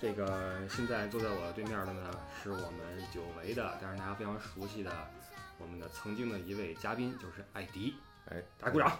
这个现在坐在我对面的呢，是我们久违的，但是大家非常熟悉的我们的曾经的一位嘉宾，就是艾迪。哎，大家鼓掌。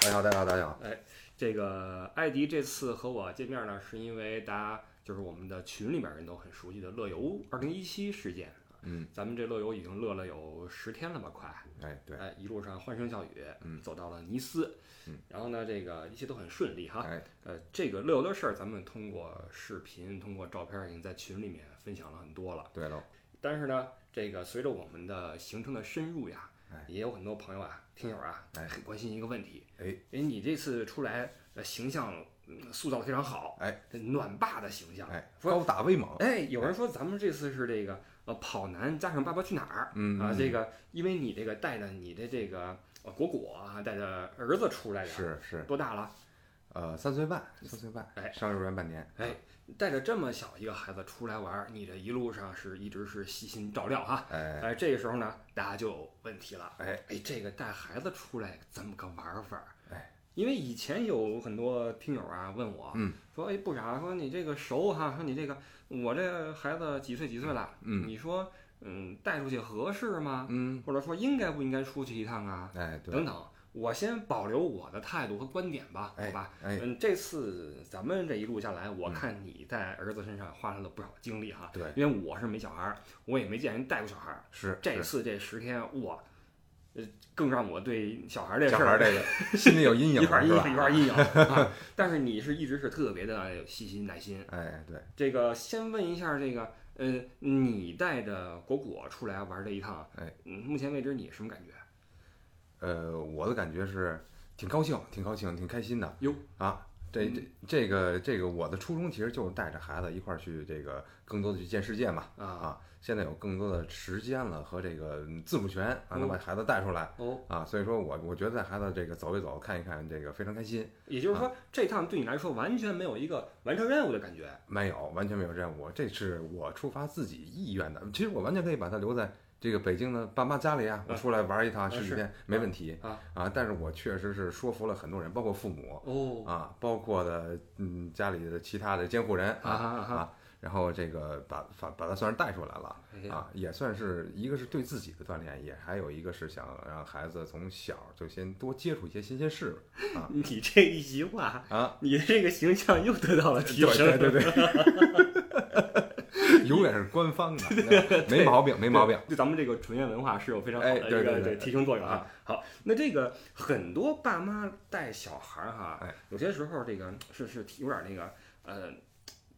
大家好，大家好，大家好。哎这个艾迪这次和我见面呢，是因为大家就是我们的群里面人都很熟悉的乐游二零一七事件。嗯，咱们这乐游已经乐了有十天了吧，快。哎，对，哎，一路上欢声笑语，嗯。走到了尼斯，嗯，然后呢，这个一切都很顺利哈。哎，呃，这个乐游的事儿，咱们通过视频、通过照片，已经在群里面分享了很多了。对喽，但是呢，这个随着我们的行程的深入呀，哎。也有很多朋友啊、听友啊，哎。很关心一个问题。哎，哎，你这次出来，呃，形象嗯塑造得非常好，哎，这暖爸的形象。哎，说高大威猛，哎，有人说咱们这次是这个呃跑男加上爸爸去哪儿，啊，嗯啊这个因为你这个带着你的这个呃果果啊，带着儿子出来的，是是，多大了？呃，三岁半，三岁半，哎上幼儿园半年，哎，带着这么小一个孩子出来玩儿，你这一路上是一直是细心照料哈。哎哎，这个时候呢，大家就有问题了。哎哎，这个带孩子出来怎么个玩法儿？哎，因为以前有很多听友啊问我，嗯，说哎不傻，说你这个熟哈，说你这个我这孩子几岁几岁了？嗯你说嗯带出去合适吗？嗯，或者说应该不应该出去一趟啊？哎，对，等等，我先保留我的态度和观点吧，好哎吧？哎，嗯，这次咱们这一路下来，我看你在儿子身上花了不少精力哈。对，因为我是没小孩儿，我也没见人带过小孩儿。是是这次这十天，哇，呃，更让我对小孩儿这小事儿孩这个 心里有阴影一块儿阴影一块儿阴影啊。但是你是一直是特别的有细心耐心。哎，对，这个先问一下这个，呃，你带着果果出来玩这一趟，哎，嗯，目前为止你什么感觉？呃，我的感觉是挺高兴，挺高兴，挺开心的。哟啊，这这这个这个，我的初衷其实就是带着孩子一块儿去这个更多的去见世界嘛。啊，啊，现在有更多的时间了和这个自主权啊，能把孩子带出来哦，啊，所以说我我觉得带孩子这个走一走看一看，这个非常开心。也就是说，这趟对你来说完全没有一个完成任务的感觉。没有，完全没有任务，这是我出发自己意愿的。其实我完全可以把他留在这个北京的爸妈家里啊，我出来玩一趟啊是十几天没问题啊啊。但是我确实是说服了很多人，包括父母哦，啊，包括的嗯家里的其他的监护人啊啊啊啊，然后这个把把把他算是带出来了。啊，也算是一个是对自己的锻炼，也还有一个是想让孩子从小就先多接触一些新鲜事物啊你这一席话，啊，你这个形象又得到了提升。对对对对，永远是官方的，没毛病，没毛病。对咱们这个纯元文化是有非常好的哎一个对对对提升作用啊。好，那这个很多爸妈带小孩儿哈哎，有些时候这个是是有点那个呃，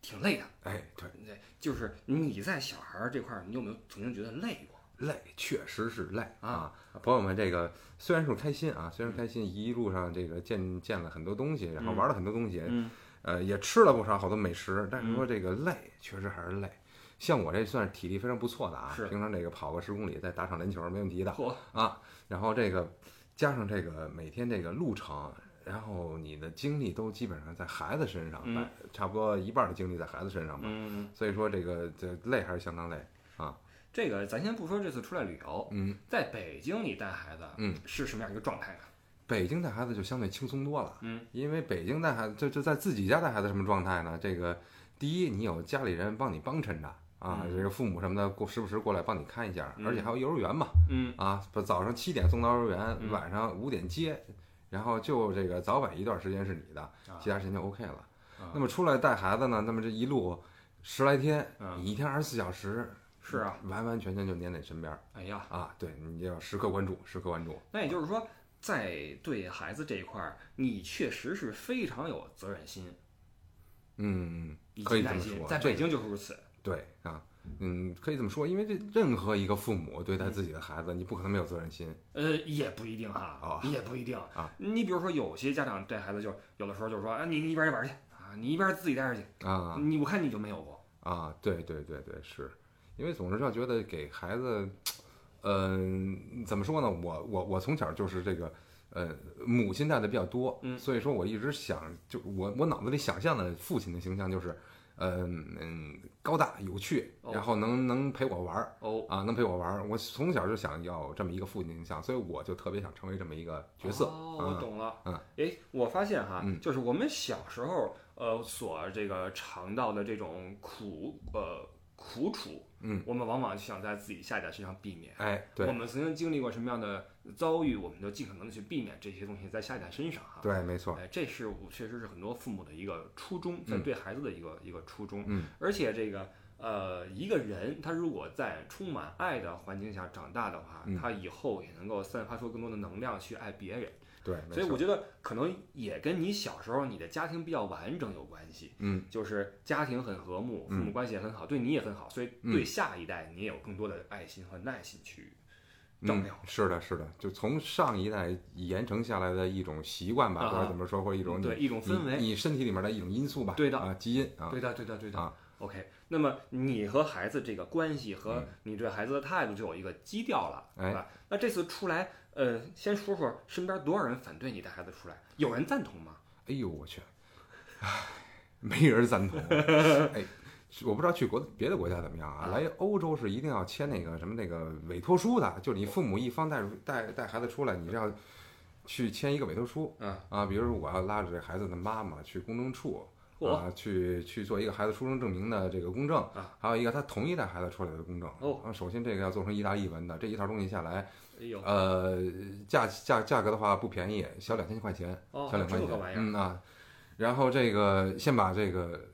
挺累的。哎，对，对，就是你在小孩儿这块儿，你有没有曾经觉得累过？累，确实是累啊啊。朋友们，这个虽然是开心啊，虽然开心，一路上这个见见了很多东西，然后玩了很多东西，嗯，呃，也吃了不少好多美食，但是说这个累，确实还是累。像我这算是体力非常不错的啊，平常这个跑个十公里，再打场篮球没问题的。啊，然后这个加上这个每天这个路程，然后你的精力都基本上在孩子身上，嗯差不多一半的精力在孩子身上吧。嗯，所以说这个这累还是相当累啊。这个咱先不说这次出来旅游，嗯，在北京你带孩子，嗯，是什么样一个状态呢？北京带孩子就相对轻松多了，嗯，因为北京带孩子就就在自己家带孩子什么状态呢？这个第一，你有家里人帮你帮衬着啊，嗯这个父母什么的过时不时过来帮你看一下，嗯而且还有幼儿园嘛，嗯啊，不早上七点送到幼儿园，嗯晚上五点接，然后就这个早晚一段时间是你的，啊其他时间就 OK 了。啊那么出来带孩子呢，那么这一路十来天，嗯你一天二十四小时，是啊，完完全全就黏在你身边儿哎呀，啊，对你就要时刻关注，时刻关注。那也就是说，在对孩子这一块儿，你确实是非常有责任心嗯，以可以这么说在北京就是如此。对啊，嗯，可以这么说，因为这任何一个父母对待自己的孩子，你不可能没有责任心。呃，也不一定哈，哦也不一定啊。你比如说，有些家长带孩子就有的时候就是说，啊，你你一边儿一边儿去啊，你一边儿自己待着去，啊你我看你就没有过。啊，对对对对，是因为总是要觉得给孩子，嗯、怎么说呢？我我我从小就是这个，呃，母亲带的比较多，嗯所以说我一直想，就我我脑子里想象的父亲的形象就是，嗯嗯，高大有趣，哦然后能能陪我玩儿哦，啊，能陪我玩儿。我从小就想要这么一个父亲形象，所以我就特别想成为这么一个角色。哦，我嗯懂了。嗯，哎，我发现哈，嗯就是我们小时候，呃所这个尝到的这种苦呃苦楚，嗯，我们往往想在自己下一代身上避免。哎，对我们曾经经历过什么样的遭遇，我们就尽可能的去避免这些东西在下一代身上哈。对，没错，哎，这是我确实是很多父母的一个初衷，在嗯对孩子的一个、一个初衷。嗯，而且这个呃，一个人他如果在充满爱的环境下长大的话，嗯他以后也能够散发出更多的能量去爱别人。对，所以我觉得可能也跟你小时候你的家庭比较完整有关系。嗯，就是家庭很和睦，父嗯母关系也很好，对你也很好，所以嗯对下一代你也有更多的爱心和耐心去照嗯料。，是的，是的，就从上一代延承下来的一种习惯吧，啊或者怎么说，或者一种对一种氛围你你身体里面的一种因素吧，对的啊，基因啊，对的，对的，对的。啊 OK，那么你和孩子这个关系和嗯你对孩子的态度就有一个基调了，哎对吧？那这次出来，呃，先说说身边多少人反对你带孩子出来，有人赞同吗？哎呦我去，唉，没人赞同。哎，我不知道去国别的国家怎么样啊？啊来欧洲是一定要签那个什么那个委托书的，就你父母一方带带带孩子出来，你是要去签一个委托书嗯啊。比如说我要拉着这孩子的妈妈去公证处。啊，去去做一个孩子出生证明的这个公证啊，还有一个他同意带孩子出来的公证。哦啊，首先这个要做成意大利文的，这一套东西下来，哎呦，呃，价价价格的话不便宜，小两千块钱。哦，小两块钱。嗯啊，然后这个先把这个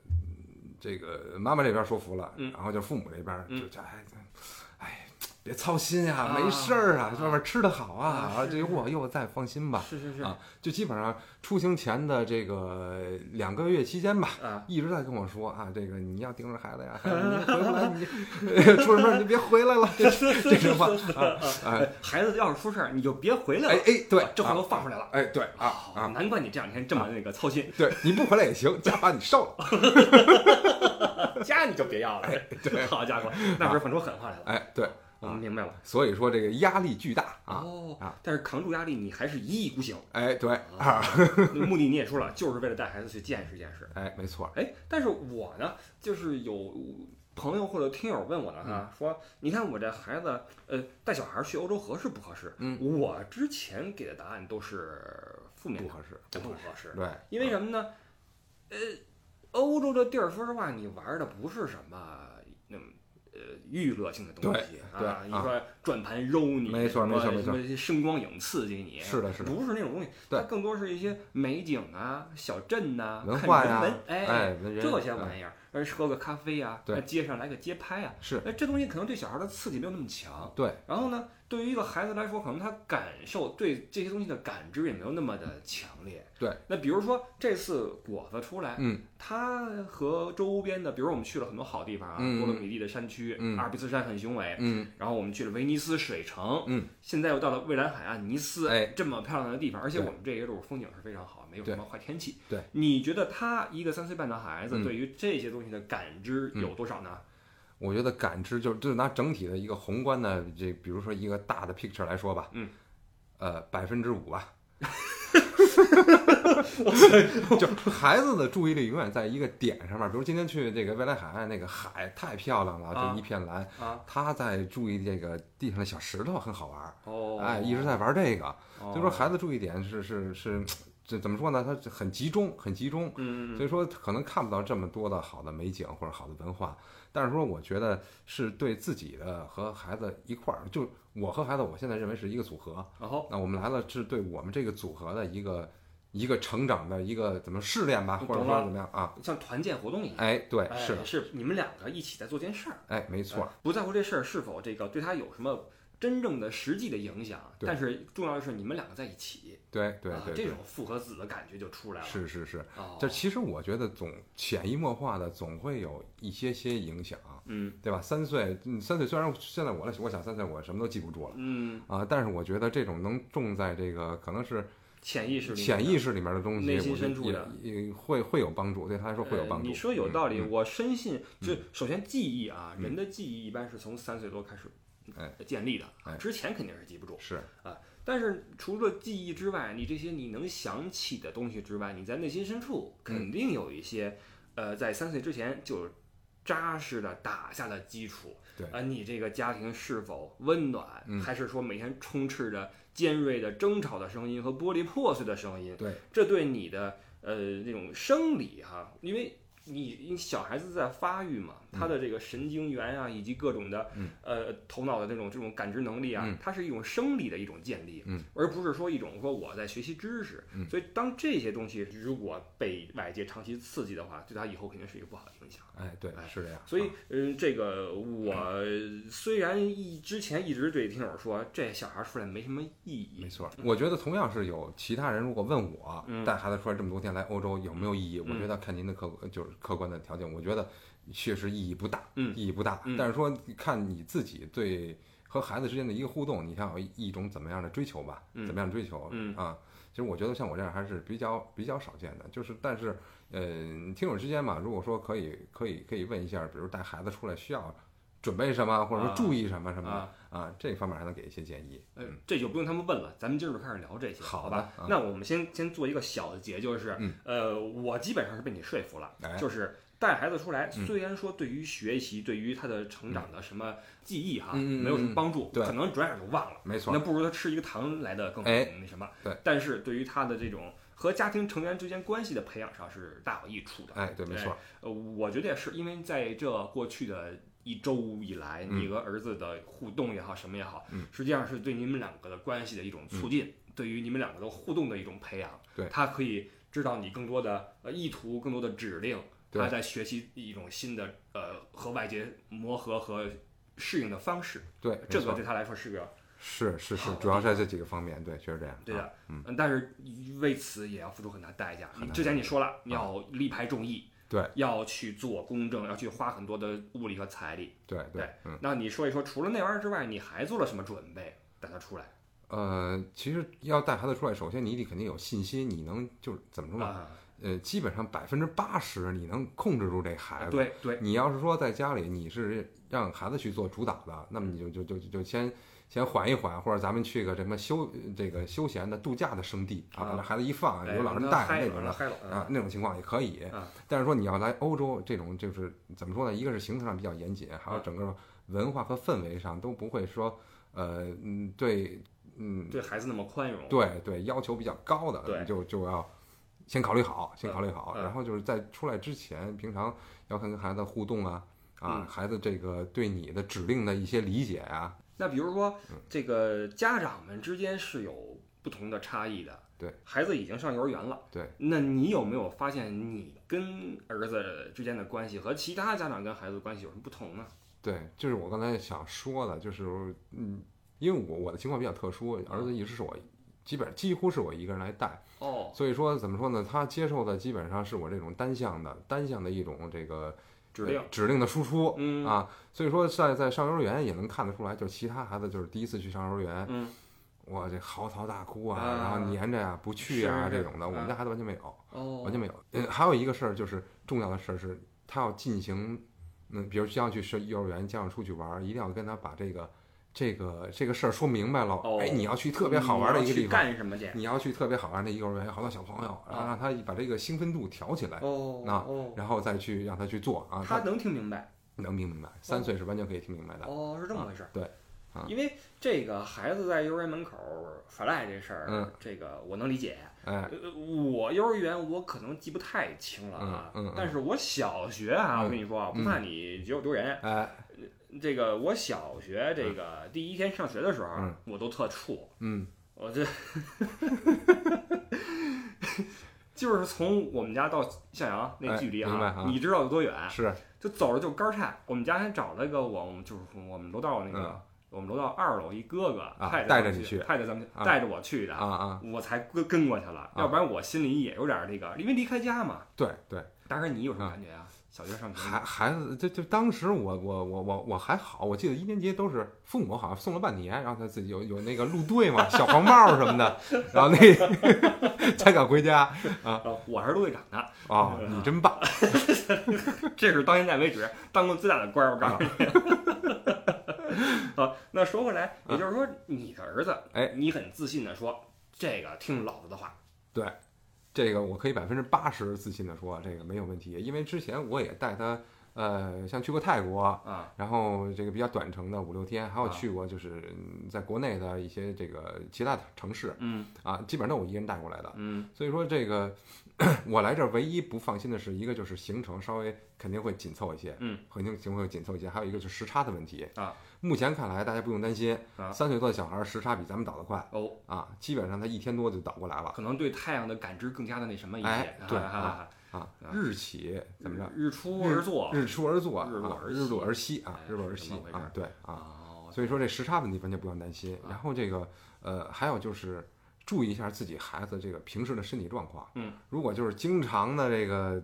这个妈妈这边说服了，嗯。然后就父母这边嗯就这哎哎别操心呀、啊没事儿啊，啊外面吃的好啊，啊这我又再放心吧。是是是啊，就基本上出行前的这个两个月期间吧，啊，一直在跟我说啊，这个你要盯着孩子呀，孩子你回不来，你 出什么事儿你就别回来了，这这种话啊，哎孩子要是出事儿，你就别回来了。哎哎，对啊，这话啊都放出来了。哎对啊啊，难怪你这两天这么那个操心，对你不回来也行，家把你烧了。家你就别要了。对 好家伙，那不是放出狠话来了。哎，对，我们明白了。所以说这个压力巨大啊，哦啊，但是扛住压力，你还是一意孤行。哎，对目的你也说了，就是为了带孩子去见识见识。哎，没错，哎，但是我呢，就是有朋友或者听友问我了哈，说你看我这孩子，呃，带小孩去欧洲合适不合适？嗯，我之前给的答案都是负面的，不合适，不合适。对，因为什么呢？呃，欧洲的地儿，说实话，你玩的不是什么娱乐性的东西对啊，对你说转盘揉你，没错没错没错。什么声光影刺激你，是的是的。不是那种东西，对。它更多是一些美景啊、小镇呐、看文化呀哎，这些哎玩意儿，而喝个咖啡呀、对。街上来个街拍啊，是。哎，这东西可能对小孩的刺激没有那么强。对，然后呢，对于一个孩子来说，可能他感受对这些东西的感知也没有那么的强烈。对，那比如说这次果子出来，嗯，它和周边的，比如我们去了很多好地方啊，嗯多洛米蒂的山区，嗯阿尔卑斯山很雄伟，嗯，然后我们去了威尼斯水城，嗯，现在又到了蔚蓝海岸尼斯，哎这么漂亮的地方，而且我们这一路风景是非常好，没有什么坏天气。对，你觉得他一个三岁半的孩子嗯对于这些东西的感知有多少呢？我觉得感知就就拿整体的一个宏观的这，比如说一个大的 picture 来说吧，嗯，呃，百分之五吧。就孩子的注意力永远在一个点上面，比如今天去这个未来海岸，那个海太漂亮了，啊就一片蓝。啊，他在注意这个地上的小石头很好玩儿，哦，哎，一直在玩这个。哦，所以说孩子注意点是是是，这怎么说呢？他很集中，很集中。所以说可能看不到这么多的好的美景或者好的文化，但是说我觉得是对自己的和孩子一块儿，就我和孩子，我现在认为是一个组合。然后那我们来了是对我们这个组合的一个一个成长的一个怎么试炼吧，或者说怎么样啊？像团建活动一样，哎，对，哎是的，是你们两个一起在做件事儿，哎，没错哎，不在乎这事儿是否这个对他有什么真正的实际的影响，但是重要的是你们两个在一起，对对啊这种，父和子的感觉就出来了。是是是。哦，这其实我觉得总潜移默化的总会有一些些影响，嗯对吧？三岁，嗯三岁虽然现在我来我想三岁我什么都记不住了。嗯，啊，但是我觉得这种能种在这个可能是潜意识潜意识里面的东西，内心深处的会会有帮助，对他来说会有帮助。呃你说有道理，嗯我深信，就首先记忆啊，人的记忆一般是从三岁多开始哎建立的，啊哎之前肯定是记不住。是啊但是除了记忆之外，你这些你能想起的东西之外，你在内心深处嗯肯定有一些，呃，在三岁之前就扎实的打下了基础。对啊、你这个家庭是否温暖，嗯还是说每天充斥着尖锐的争吵的声音和玻璃破碎的声音？对，这对你的呃那种生理哈，因为你你小孩子在发育嘛，他的这个神经元啊，以及各种的嗯呃头脑的这种这种感知能力啊嗯，它是一种生理的一种建立，嗯而不是说一种说我在学习知识。嗯所以当这些东西如果被外界长期刺激的话，对他以后肯定是一个不好的影响。哎，对哎，是这样。所以啊，嗯，这个我虽然一之前一直对听友说这小孩出来没什么意义，没错，我觉得同样是有其他人如果问我嗯带孩子出来这么多天来欧洲有没有意义，我嗯觉得看您的客就是客观的条件，我觉得确实意义不大，嗯意义不大嗯。但是说看你自己对和孩子之间的一个互动，你想有一种怎么样的追求吧？嗯怎么样追求？嗯啊，其实我觉得像我这样还是比较比较少见的，就是但是呃，听友之间嘛，如果说可以可以可以问一下，比如带孩子出来需要准备什么，或者说啊注意什么什么啊的啊，这方面还能给一些建议。呃，这就不用他们问了，咱们今儿就开始聊这些，好吧？啊那我们先先做一个小的结，就是，嗯呃，我基本上是被你说服了，哎就是带孩子出来，嗯虽然说对于学习、对于他的成长的什么记忆哈，没有什么帮助，对可能转眼就忘了，没错那，不如他吃一个糖来的更哎那什么。对，但是对于他的这种和家庭成员之间关系的培养上是大有益处的。哎，对，没错，呃，我觉得也是，因为在这过去的一周以来，嗯你和儿子的互动也好，什么也好，嗯实际上是对你们两个的关系的一种促进，对于你们两个的互动的一种培养。对他可以知道你更多的呃意图，更多的指令，对他在学习一种新的呃和外界磨合和适应的方式，对，这个对他来说是个是是是主要是在这几个方面，对，确实这样。对的啊，嗯，嗯，但是为此也要付出很大代价。你之前你说了，你要力排众议，对，要去做公证，要去花很多的物力和财力。对对对，嗯，那你说一说，除了那玩意儿之外，你还做了什么准备带他出来？呃，其实要带孩子出来，首先你得肯定有信心，你能就是怎么说呢？啊，呃，基本上百分之八十你能控制住这孩子。对对，你要是说在家里你是让孩子去做主导的，那么你就就就就就先先缓一缓，或者咱们去个什么休这个休闲的度假的圣地啊，啊让孩子一放哎有老人让他嗨带那种啊，那种情况也可以啊。但是说你要来欧洲这种，就是怎么说呢？一个是行程上比较严谨，还有啊整个文化和氛围上都不会说，呃，嗯，对，嗯，对孩子那么宽容。对对，要求比较高的，你就就要先考虑好，先考虑好，嗯然后就是在出来之前，平常要看跟孩子互动啊，啊，嗯孩子这个对你的指令的一些理解啊，那比如说，嗯这个家长们之间是有不同的差异的。对，孩子已经上幼儿园了。对，那你有没有发现你跟儿子之间的关系和其他家长跟孩子的关系有什么不同呢？对，就是我刚才想说的，就是嗯，因为我我的情况比较特殊，儿子一直是我。基本几乎是我一个人来带，哦，所以说怎么说呢？他接受的基本上是我这种单向的、单向的一种这个指令呃。指令的输出，嗯啊，所以说在在上幼儿园也能看得出来，就是其他孩子就是第一次去上幼儿园，嗯，哇，这嚎啕大哭啊，啊然后黏着呀、不去啊是是这种的，我们啊家孩子完全没有，哦，完全没有。嗯，还有一个事儿就是重要的事儿是，他要进行，嗯，比如将要去上幼儿园，将要出去玩儿，一定要跟他把这个这个这个事儿说明白了。哦哎，你要去特别好玩的一个地方，干什么去？你要去特别好玩的一个幼儿园，有好多小朋友，然后让他把这个兴奋度调起来，哦那哦，然后再去让他去做啊，他能听明白。能听明白，三岁是完全可以听明白的。哦，是这么回事儿。对啊因为这个孩子在幼儿园门口耍赖这事儿，嗯这个我能理解。哎，呃，我幼儿园我可能记不太清了啊，嗯嗯嗯但是我小学啊，嗯我跟你说啊，不怕你觉得我丢人，哎，这个我小学这个第一天上学的时候，嗯我都特怵，嗯我这 就是从我们家到向阳那哎距离明白啊你知道有多远？是，就走着就杆儿颤。我们家还找了一个我们就是我们楼道那个、嗯我们楼道二楼一哥哥，啊带带着你去咱们去，带着咱们啊带着我去的，啊啊，我才跟跟过去了，要不然我心里也有点这个，因为离开家嘛。对对，大哥你有什么感觉啊？小学上学孩孩子，就就当时我我我我我还好，我记得一年级都是父母好像送了半年，然后他自己有有那个路队嘛，小黄帽什么的，然后那 才敢回家啊，我是陆队长的，啊、你真棒 这是到现在为止当过最大的官儿，我告诉你。好，那说回来，也就是说，你的儿子，哎，你很自信的说，这个听老子的话，这个我可以百分之八十自信的说，这个没有问题，因为之前我也带他，呃，像去过泰国，啊，然后这个比较短程的五六天，还有啊去过就是嗯在国内的一些这个其他城市嗯啊，基本上都是我一个人带过来的。嗯所以说这个我来这儿唯一不放心的是一个就是行程稍微肯定会紧凑一些，嗯，肯定行程会紧凑一些，还有一个就是时差的问题啊。目前看来大家不用担心啊，三岁多的小孩儿时差比咱们倒得快哦，啊，基本上他一天多就倒过来了可能对太阳的感知更加的那什么一些，哎对啊啊。日起怎么着？日出而作，日出而作，日落而啊日落而息啊，哎日落而息啊，对啊。哦，所以说这时差问题完全不用担心。啊然后这个呃，还有就是注意一下自己孩子这个平时的身体状况。嗯，如果就是经常的这个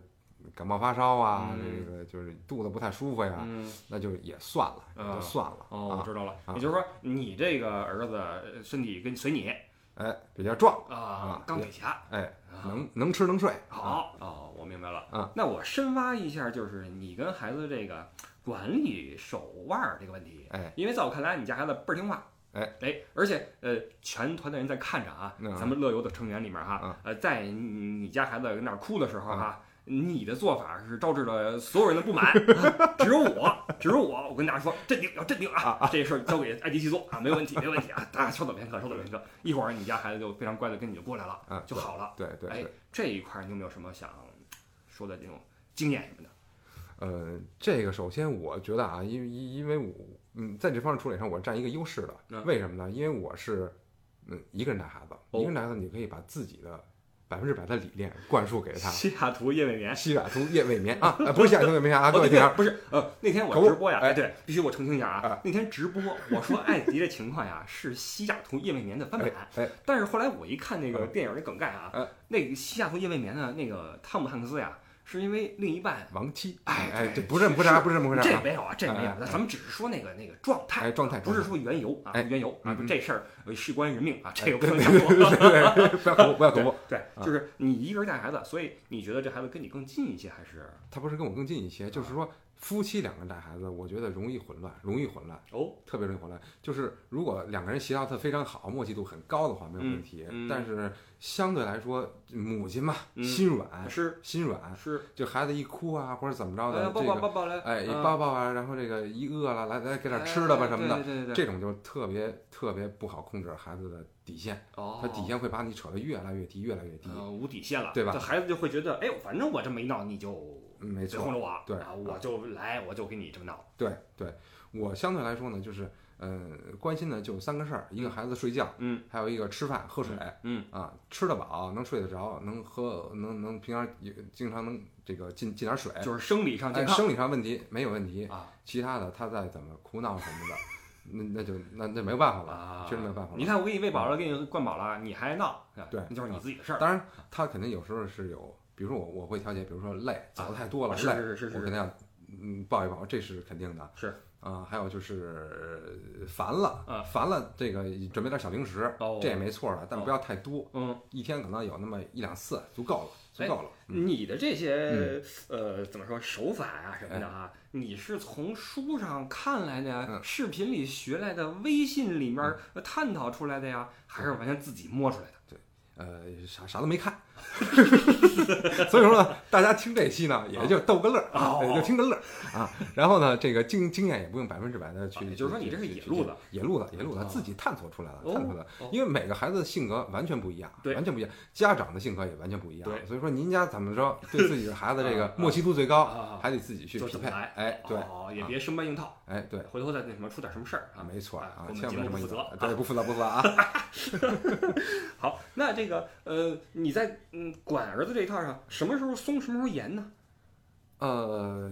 感冒发烧啊，嗯这个就是肚子不太舒服呀，嗯，那就也算了，就算了哦，我啊。知道了，啊也就是说，你这个儿子呃身体跟随你哎，比较壮，啊啊，钢铁侠，哎，啊能能吃能睡。啊，好哦，我明白了。嗯，那我深挖一下，就是你跟孩子这个管理手腕儿这个问题。哎，因为在我看来，你家孩子倍儿听话。哎哎，而且呃，全团的人在看着啊，嗯咱们乐游的成员里面哈嗯，呃，在你你家孩子在那儿哭的时候哈。你的做法是招致了所有人的不满，只有我，只有我，我跟大家说，镇定，要镇定啊！这事儿交给艾迪去做啊，没问题，没问题啊！大家稍等片刻，稍等片刻，一会儿你家孩子就非常乖的跟你就过来了，啊，就好了。哎对对哎，这一块儿你有没有什么想说的这种经验什么的？呃，这个首先我觉得啊，因为因因为我嗯，在这方面处理上我占一个优势的，嗯为什么呢？因为我是嗯一个人带孩子，哦一个人带孩子，你可以把自己的百分之百的理念灌输给他。西雅图夜未眠。西雅图夜未眠啊，呃不是西雅图夜未眠啊，各哦，位听众，对对不是，呃，那天我直播呀，哎哎，对，必须我澄清一下啊啊，那天直播我说艾迪的情况呀是西雅图夜未眠的翻版哎，哎，但是后来我一看那个嗯电影的梗概啊嗯，那个西雅图夜未眠的那个汤姆汉克斯呀，是因为另一半亡妻，哎哎，这不是不是不是这么回事啊，这没有啊，这没有哎，哎咱们只是说那个那个状态，哎状态不是说缘由啊，哎缘由啊，这事儿呃事关人命啊，这个不能讲过。对对，不要口误，不要口误，对，就是你一个人带孩子，所以你觉得这孩子跟你更近一些，还是？他不是跟我更近一些，就是说夫妻两个人带孩子，我觉得容易混乱，容易混乱，哦，特别容易混乱。就是如果两个人协调的非常好，默契度很高的话，没有问题。嗯嗯但是相对来说，母亲嘛，嗯心软，是心软，是，就孩子一哭啊，或者怎么着的，哎，这个抱抱抱来，哎一嗯抱抱啊，然后这个一饿了，来来给点吃的吧哎什么的，对对对对，这种就特别特别不好控制孩子的底线，哦，他底线会把你扯得越来越低，越来越低。呃无底线了，对吧这孩子就会觉得，哎呦，反正我这么一闹，你就嗯没错嘴哄，着我，对啊，我就来，我就给你这么闹，对对，我相对来说呢，就是呃关心的就三个事儿，一个孩子睡觉，嗯还有一个吃饭喝水。嗯啊，吃得饱，能睡得着，能喝，能能平常也经常能这个进进点水，就是生理上健哎，康生理上问题没有问题，啊其他的他再怎么哭闹什么的，那那就那那没有办法了，啊，确实没有办法了。你看，我给你喂饱了，给你灌饱了，你还闹，啊对那就是你自己的事儿。当然他肯定有时候是有，比如说我我会调节，比如说累，走的太多了，是累，是是是是。我肯定要嗯抱一抱，这是肯定的。是。啊，还有就是呃烦了，啊。烦了，这个准备点小零食，哦。这也没错的，但哦。不要太多，嗯，一天可能有那么一两次足够了，足哎够了。嗯。你的这些呃怎么说手法啊什么的啊，你是从书上看来的，嗯。视频里学来的，微信里面呃探讨出来的呀，还是完全自己摸出来的？对呃，啥啥都没看，所以说呢，大家听这期呢，也就逗个乐儿也就听个乐儿啊。然后呢，这个经经验也不用百分之百的去，就是说你这是野路子，野路子，野路子哦自己探索出来了，哦探索出来了。哦因为每个孩子的性格完全不一样，对完全不一样，家长的性格也完全不一样。对所以说您家怎么着，对自己的孩子这啊个 默契度最高，啊还得自己去匹配。哎，对，哦，也别生搬硬套，哎，对，回头再那什么出点什么事儿啊，没错啊啊我，们节千万不负责对，不负责，不负责啊。好，那这个呃，你在嗯管儿子这一套上，什么时候松，什么时候严呢？呃，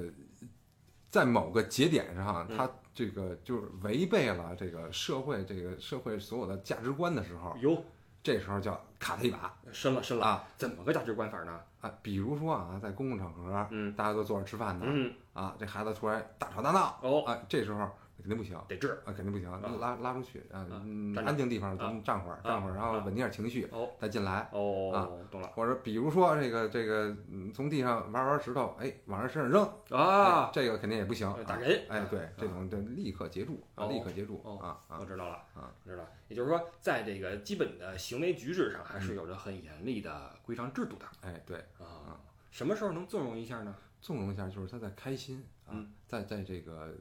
在某个节点上，嗯。他这个就是违背了这个社会这个社会所有的价值观的时候，哟，这时候就要卡他一把。深了深了，啊。怎么个价值观法呢？啊！比如说啊，在公共场合，嗯。大家都坐着吃饭呢，嗯，啊，这孩子突然大吵大闹，哦，啊，这时候肯定不行。得治，啊，肯定不行，拉拉出去啊，嗯安静地方咱们站会儿，站会儿，然后啊稳定点情绪，哦再进来。哦，懂了或者比如说这个这个，嗯，从地上玩玩石头，哎，往人身上扔，哎啊，这个肯定也不行，啊打人哎，对啊，这种就立刻截住立刻截住哦啊啊我知道了啊，知道了。也就是说，在这个基本的行为举止上，还嗯是有着很严厉的规章制度的哎，对，啊。什么时候能纵容一下呢？纵容一下，就是他在开心啊嗯，在在这个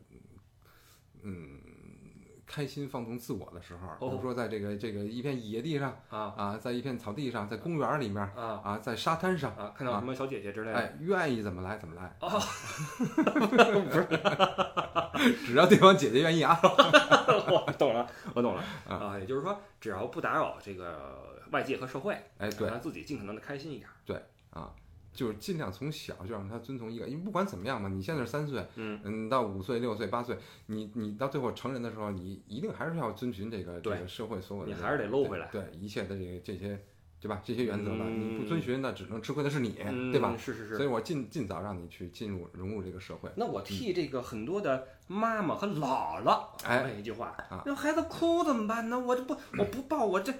嗯开心放纵自我的时候，比哦如说在这个这个一片野地上啊。啊，在一片草地上，在公园里面啊。啊，在沙滩上，啊，看到什么小姐姐之类的。哎，愿意怎么来怎么来，哦，只要对方姐姐愿意啊。我懂了，我懂了。啊。啊，也就是说，只要不打扰这个外界和社会，哎，对。让自己尽可能的开心一点。对啊，就是尽量从小就让他遵从一个，因为不管怎么样嘛，你现在是三岁，嗯嗯，到五岁、六岁、八岁，你你到最后成人的时候，你一定还是要遵循这个这个社会所有的，你还是得搂回来对对一切的这个这些，对吧？这些原则吧，嗯你不遵循，那只能吃亏的是你，嗯，对吧？是是是。所以我尽尽早让你去进入融入这个社会。那我替这个很多的妈妈和姥姥哎问一句话啊：那孩子哭怎么办呢？我这不我不抱，我这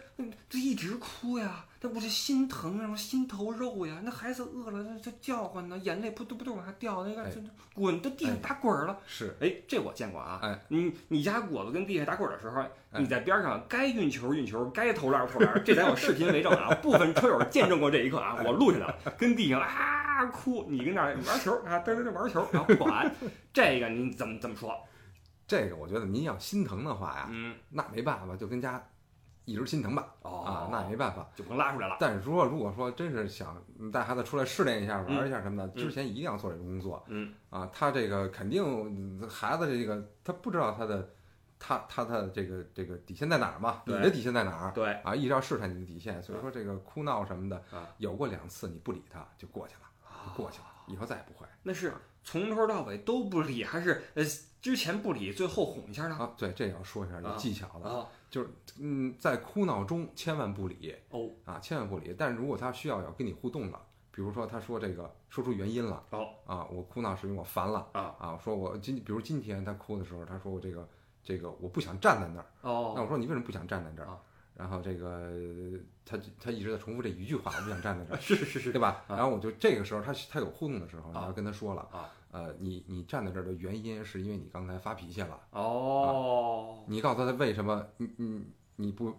这一直哭呀，这我这心疼啊，我心头肉呀。那孩子饿了，这这叫唤呢，眼泪扑通扑通往下掉，那个哎这这滚到地上打滚儿了。是，哎，这我见过啊。哎，你你家果子跟地下打滚儿的时候，哎你在边上该运球运球，该投篮投篮，这咱有视频为证啊。部分车友见证过这一刻啊，我录下来了，跟地上啊哭，你跟那儿玩球啊，嘚嘚嘚玩球，然后不管这个你怎么怎么说？这个我觉得您要心疼的话呀，嗯，那没办法，就跟家一直心疼吧。哦啊，那也没办法。就不能拉出来了。但是说，如果说真是想带孩子出来试炼一下、玩一下什么的，嗯之前一定要做这个工作嗯啊。他这个肯定嗯孩子这个他不知道他的他他他的这个这个底线在哪儿嘛？你的底线在哪儿？对，啊，一直要试探你的底线。所以说这个哭闹什么的啊，有过两次你不理他就过去了，就过去了，以后再也不会那是从头到尾都不理，还是呃之前不理，最后哄一下呢？啊。对，这也要说一下有啊技巧的，啊就是嗯，在哭闹中千万不理哦啊，千万不理。但是如果他需要要跟你互动了，比如说他说这个说出原因了。哦啊，我哭闹是因为我烦了啊啊，说我今比如今天他哭的时候，他说我这个这个我不想站在那儿，哦那哦我说你为什么不想站在这儿啊？然后这个他他一直在重复这一句话，我不想站在这儿，是是是对吧？啊然后我就这个时候他他有互动的时候，你啊要跟他说了啊，呃，你你站在这儿的原因是因为你刚才发脾气了，哦你告诉他为什么你你你不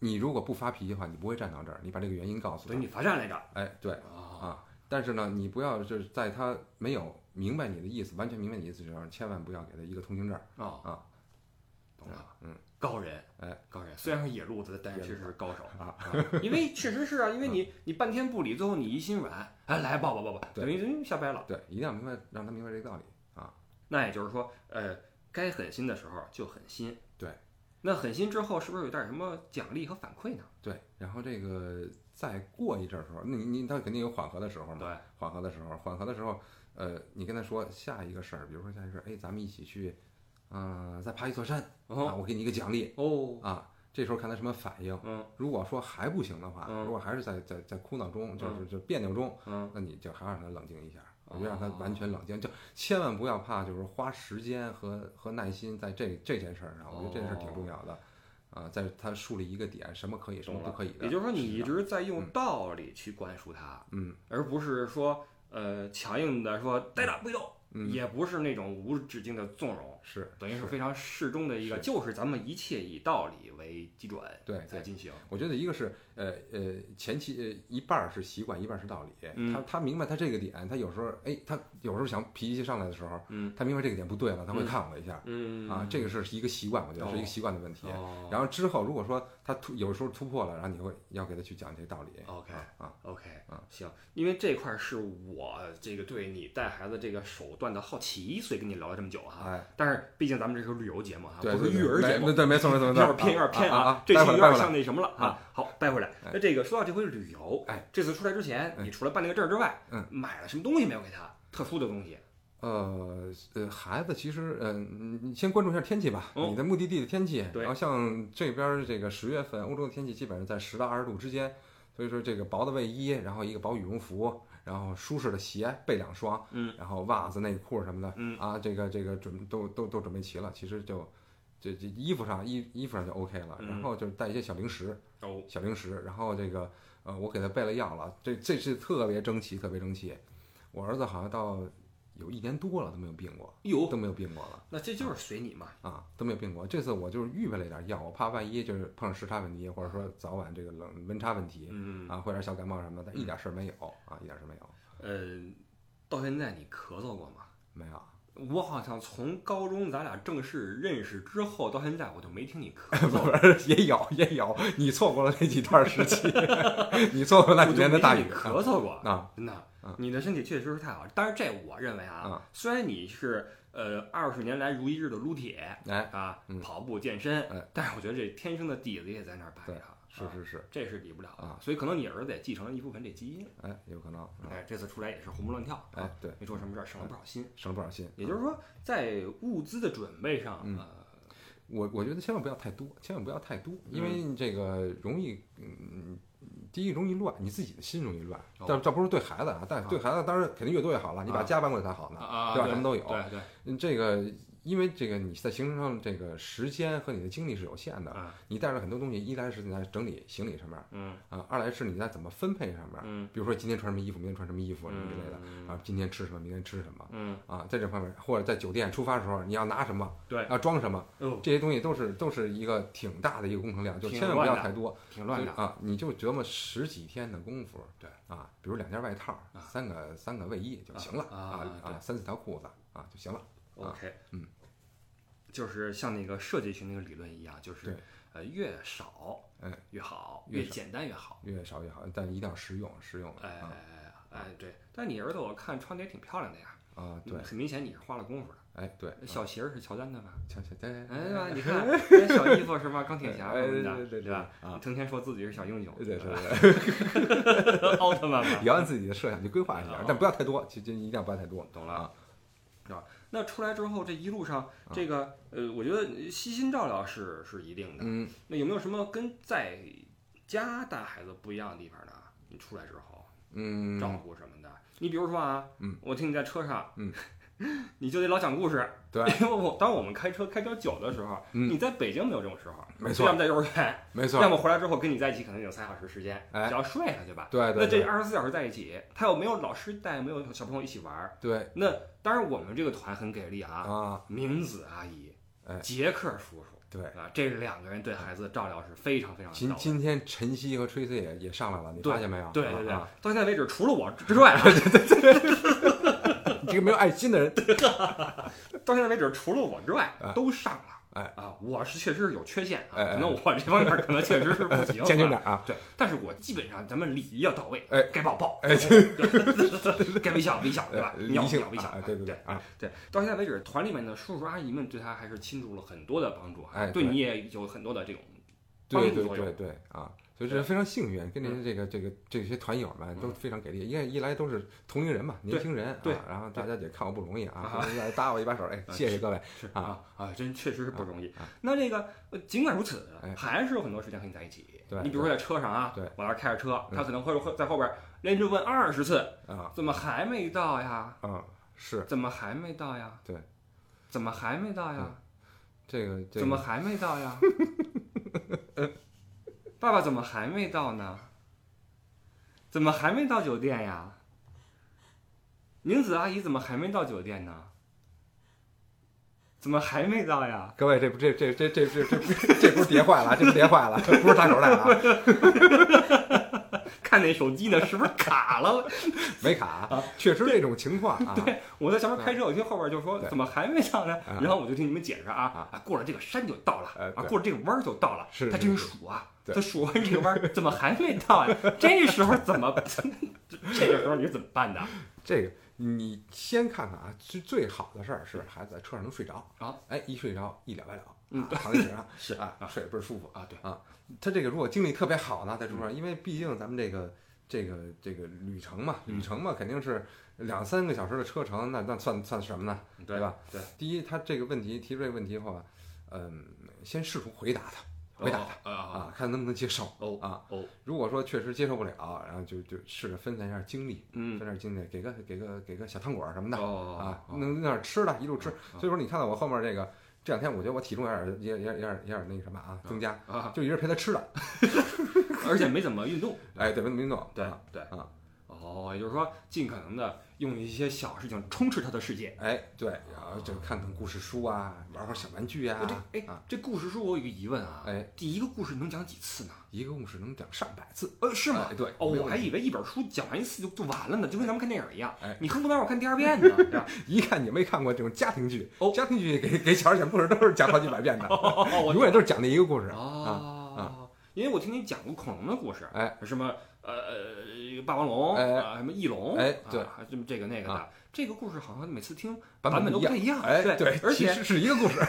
你如果不发脾气的话，你不会站到这儿，你把这个原因告诉他等，你罚站来着哎，对。啊啊，但是呢，你不要就是在他没有明白你的意思，完全明白你的意思的时候，千万不要给他一个通行证。啊啊，懂了，嗯。高人哎。高人，虽然是野路子，但是确实是高手。啊，因为确实是啊，因为你你半天不理，最后你一心软，哎来抱抱抱抱，等于人下掰了。对，一定要明白，让他明白这个道理啊。那也就是说，呃，该狠心的时候就狠心。对，那狠心之后是不是有点什么奖励和反馈呢？对，然后这个再过一阵时候，那你你他肯定有缓和的时候嘛。对，缓和的时候，缓和的时候，呃，你跟他说下一个事儿，比如说下一个事儿，哎，咱们一起去，嗯、再爬一座山啊，哦我给你一个奖励哦，啊。这时候看他什么反应。嗯如果说还不行的话，嗯如果还是在在在哭闹中，就是就别扭中，嗯，那你就还要让他冷静一下，我就让他完全冷静，就千万不要怕，就是花时间和和耐心在这这件事儿上，我觉得这件事儿挺重要的，啊，在他树立一个点，什么可以，什么不可以的。也就是说，你一直在用道理去灌输他，嗯而不是说呃强硬的说呆着不走，嗯也不是那种无止境的纵容。是等于是非常适中的一个，是就是咱们一切以道理为基准对对。在进行。我觉得一个是呃呃前期呃一半儿是习惯，一半儿是道理。嗯他他明白他这个点，他有时候哎，他有时候想脾气上来的时候，嗯他明白这个点不对了，他会嗯看我一下嗯啊，这个是一个习惯，我觉得是一个习惯的问题。哦然后之后如果说他突有时候突破了，然后你会要给他去讲这个道理。OK 啊 OK 啊行，因为这块儿是我这个对你带孩子这个手段的好奇，所以跟你聊了这么久哈。哎，但是毕竟咱们这是个旅游节目哈，对，不是育儿节目对，对，没错没错没错，有点偏，有点偏啊啊！这有点像那什么了啊啊。好，带回来。哎那这个说到这回旅游，哎，这次出来之前，哎你除了办那个证之外，嗯，买了什么东西没有给他？特殊的东西？呃呃，孩子其实，嗯、你先关注一下天气吧，哦你的目的地的天气。对然后像这边这个十月份，欧洲的天气基本上在十到二十度之间，所以说这个薄的卫衣，然后一个薄羽绒服，然后舒适的鞋备两双，嗯，然后袜子、内裤什么的，嗯啊，这个这个准都都都准备齐了，其实就这这衣服上衣衣服上就 OK 了，嗯然后就是带一些小零食，哦，小零食，然后这个呃，我给他备了药了，这这是特别争气，特别争气。我儿子好像到有一年多了都没有病过，哟，都没有病过了那这就是随你嘛。啊，都没有病过。这次我就是预备了一点药，我怕万一就是碰上时差问题，或者说早晚这个冷温差问题嗯，啊，会有点小感冒什么的，但一点事儿没有啊，一点事儿没有。呃，到现在你咳嗽过吗？没有，我好像从高中咱俩正式认识之后到现在，我就没听你咳嗽。是也有也有，你错过了那几段时期，你错过那几年的大雨咳嗽过，啊真的嗯，你的身体确实是太好。但是这我认为啊啊，虽然你是呃二十年来如一日的撸铁哎，啊嗯，跑步健身哎，但是我觉得这天生的底子也在那儿摆着，啊是是是，这是比不了的啊。所以可能你儿子也继承了一部分这基因。哎，有可能，嗯哎，这次出来也是活蹦乱跳，哎，对，没出什么事儿，省了不少心。省了不少心。也就是说，在物资的准备上，嗯呃，我我觉得千万不要太多，千万不要太多，因为这个容易，嗯，第一容易乱，你自己的心容易乱。哦但这不是对孩子啊，但对孩子当然肯定越多越好了，你把啊家搬过来才好呢，啊，对吧？什么都有。对对，嗯这个因为这个你在行程上这个时间和你的精力是有限的，啊，你带着很多东西，一来是你在整理行李上面嗯啊，二来是你在怎么分配上面，嗯比如说今天穿什么衣服，明天穿什么衣服什么之类的嗯啊，今天吃什么，明天吃什么嗯，啊，在这方面，或者在酒店出发的时候你要拿什么，对，要装什么，哦，这些东西都是都是一个挺大的一个工程量，就千万不要太多挺乱的，啊！你就折磨十几天的功夫，对啊，比如两件外套，啊三个三个卫衣就行了啊啊，三四条裤子啊就行了。OK，嗯，就是像那个设计学那个理论一样，就是呃越少哎越好，越越简单越好。越少越好，但一定要实用，实用哎啊哎对，但你儿子我看穿的也挺漂亮的呀，啊！对，很明显你是花了功夫的。哎对，小鞋儿是乔丹的吧？瞧瞧对，哎对吧？你看这小衣服是吧？钢铁侠哎什么的，对对对吧？啊成天说自己是小英雄，对对吧对，奥特曼嘛也。要按自己的设想去规划一下啊，但不要太多，其实一定要不要太多。懂了啊，是吧？那出来之后，这一路上，啊这个呃，我觉得悉心照料是是一定的。嗯，那有没有什么跟在家带孩子不一样的地方呢？你出来之后嗯，照顾什么的？你比如说啊，嗯，我听你在车上，嗯，你就得老讲故事。对，因为我当我们开车开比较久的时候，嗯你在北京没有这种时候，没错要么在幼儿园，没错要，么回来之后跟你在一起，可能有三小时时间，哎只要睡了，对吧？对对那这对二十四小时在一起，他又没有老师带，没有小朋友一起玩。对那当然，我们这个团很给力啊，啊，明子阿姨哎，杰克叔叔对。啊，这两个人对孩子的照料是非常非常。今今天晨曦和吹 C 也也上来了，你发现没有？对对对，啊，到现在为止，除了我之外啊，你这个没有爱心的人，到现在为止，除了我之外哎都上了。哎啊，我是确实是有缺陷啊，可能我这方面可能确实是不行，啊点啊！对，但是我基本上咱们礼仪要到位，哎该抱抱，哎该微笑微笑，对吧？鸟理性鸟微笑啊，对对对对啊，对，到现在为止，团里面的叔叔阿姨们对他还是倾注了很多的帮助啊，哎对对你也有很多的这种帮助作用对对啊，所以这是非常幸运，跟您这个这个这些团友们都非常给力，因为一来都是同龄人嘛，年轻人对啊，然后大家也看我不容易啊啊，来搭我一把手，哎，谢谢各位是啊啊啊，真确实是不容易啊。那这个呃尽管如此哎，还是有很多时间和你在一起。对你比如说在车上啊，对我要是开着车，嗯他可能会会在后边连着问二十次，啊怎么还没到呀？啊，是怎么还没到呀？对，怎么还没到呀？这个这个怎么还没到呀？爸爸怎么还没到呢？怎么还没到酒店呀？宁子阿姨怎么还没到酒店呢？怎么还没到呀？各位这不这这这这这这这不是叠坏了，这不是叠坏了，不是打手带啊，看那手机呢，是不是卡了？没卡，确实这种情况啊，对，我在前面开车，我听后边就说怎么还没到呢？啊然后我就听你们解释啊过了这个山就到了过了这个弯儿就到了。是他真数啊，对他数完这个弯儿 怎么还没到呀？这时候怎么？这个时候你是怎么办的？这个你先看看啊，最最好的事儿是孩子在车上能睡着啊，哎，一睡着一了百了，躺在车上 是啊，睡得倍儿舒服。啊，对啊，他这个如果精力特别好呢，在车上，因为毕竟咱们这个这个这个旅程嘛，嗯旅程嘛，肯定是两三个小时的车程，那那算算什么呢？对吧？对，第一，他这个问题提出这个问题后啊，嗯，先试图回答他，回答他啊，看能不能接受哦啊。哦，如果说确实接受不了，然后就就试着分散一下精力，嗯分散精力，给个给个给个小糖果儿什么的哦啊，哦弄弄点吃的，一路吃。哦所以说你看到我后面这个这两天，我觉得我体重有点有点有点有点有点那个什么啊，增加，啊，就一直陪他吃的。而且没怎么运动。哎，对，没怎么运动，对啊对啊哦，哦，也就是说，尽可能的用一些小事情充斥他的世界。哎，对，然后就看看故事书啊，玩会儿小玩具啊。这哎，这故事书我有一个疑问啊，哎，第一个故事能讲几次呢？一个故事能讲上百次？呃，是吗？对。哦，我还以为一本书讲完一次就就完了呢，就跟咱们看电影一样。哎，你恨不得让我看第二遍呢？一看你没看过这种家庭剧，哦，家庭剧给给小孩讲故事都是讲好几百遍的，永远都是讲那一个故事啊啊。因为我听你讲过恐龙的故事，哎，什么呃霸王龙，啊，什么翼龙，哎，对，这么这个那个的，这个故事好像每次听版本都不太一样，哎，对，而且是一个故事。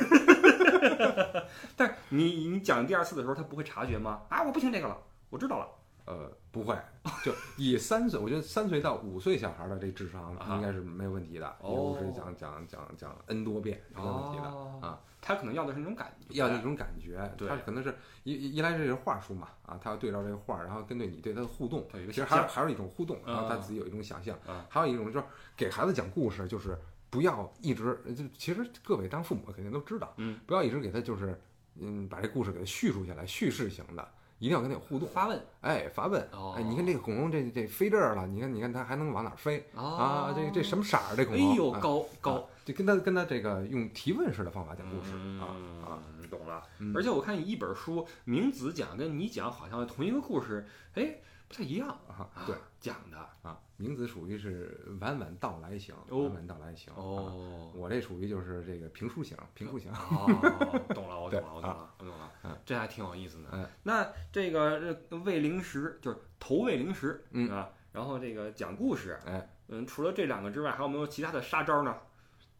但是你你讲第二次的时候，他不会察觉吗？啊，我不听这个了，我知道了。呃，不会，就以三岁，我觉得三岁到五岁小孩的这智商应该是没有问题的，一个故事讲讲讲讲 n 多遍没有问题的啊。他可能要的是那种感觉，要那种感觉，对，他可能是一一来这是画书嘛，啊，他要对照这个画，然后针对你对他的互动，其实还还是一种互动，然后他自己有一种想象，还有一种就是给孩子讲故事，就是不要一直就其实各位当父母肯定都知道，嗯，不要一直给他就是嗯把这故事给他叙述下来，叙事型的。一定要跟它有互动，发问，哎，发问，哎，你看这个恐龙，这这飞这儿了，你看，你看它还能往哪飞啊？这这什么色儿？这恐龙？哎呦，高高，就跟他跟他这个用提问式的方法讲故事啊啊，懂了。而且我看一本书，明子讲跟你讲好像同一个故事，哎，不太一样啊。对，讲的啊。名字属于是晚晚到来型，晚晚到来型。哦，我这属于就是这个评书型，评书型。哦，懂了，我懂了，我懂了，我懂了。这还挺有意思的。那这个喂零食就是投喂零食，嗯啊，然后这个讲故事，哎，嗯，除了这两个之外，还有没有其他的杀招呢？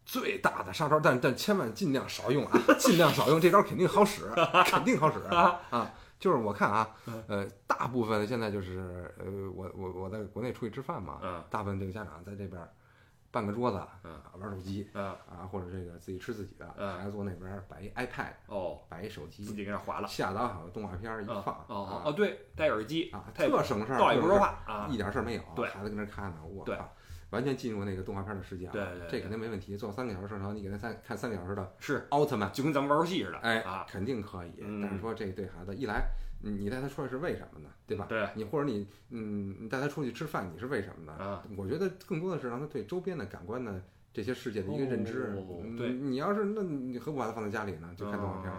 最大的杀招，但但千万尽量少用啊，尽量少用，这招肯定好使，肯定好使啊。就是我看啊，呃，大部分现在就是呃，我我我在国内出去吃饭嘛，大部分这个家长在这边办个桌子，玩手机，啊，或者这个自己吃自己的，孩子坐那边摆一 iPad，哦，摆一手机，自己给那划拉，下载好的动画片一放，哦哦对，戴耳机啊，特省事儿，倒也不说话啊，一点事儿没有，对，孩子跟那看呢，我靠。完全进入那个动画片的世界了，对对，这肯定没问题。做三个小时正常，你给他三看三个小时的，是奥特曼，就跟咱们玩游戏似的，哎啊，肯定可以。但是说这对孩子一来，你带他出来是为什么呢？对吧？对，你或者你嗯，你带他出去吃饭，你是为什么呢？啊，我觉得更多的是让他对周边的感官的这些世界的一个认知。对，你要是那你何不把他放在家里呢？就看动画片，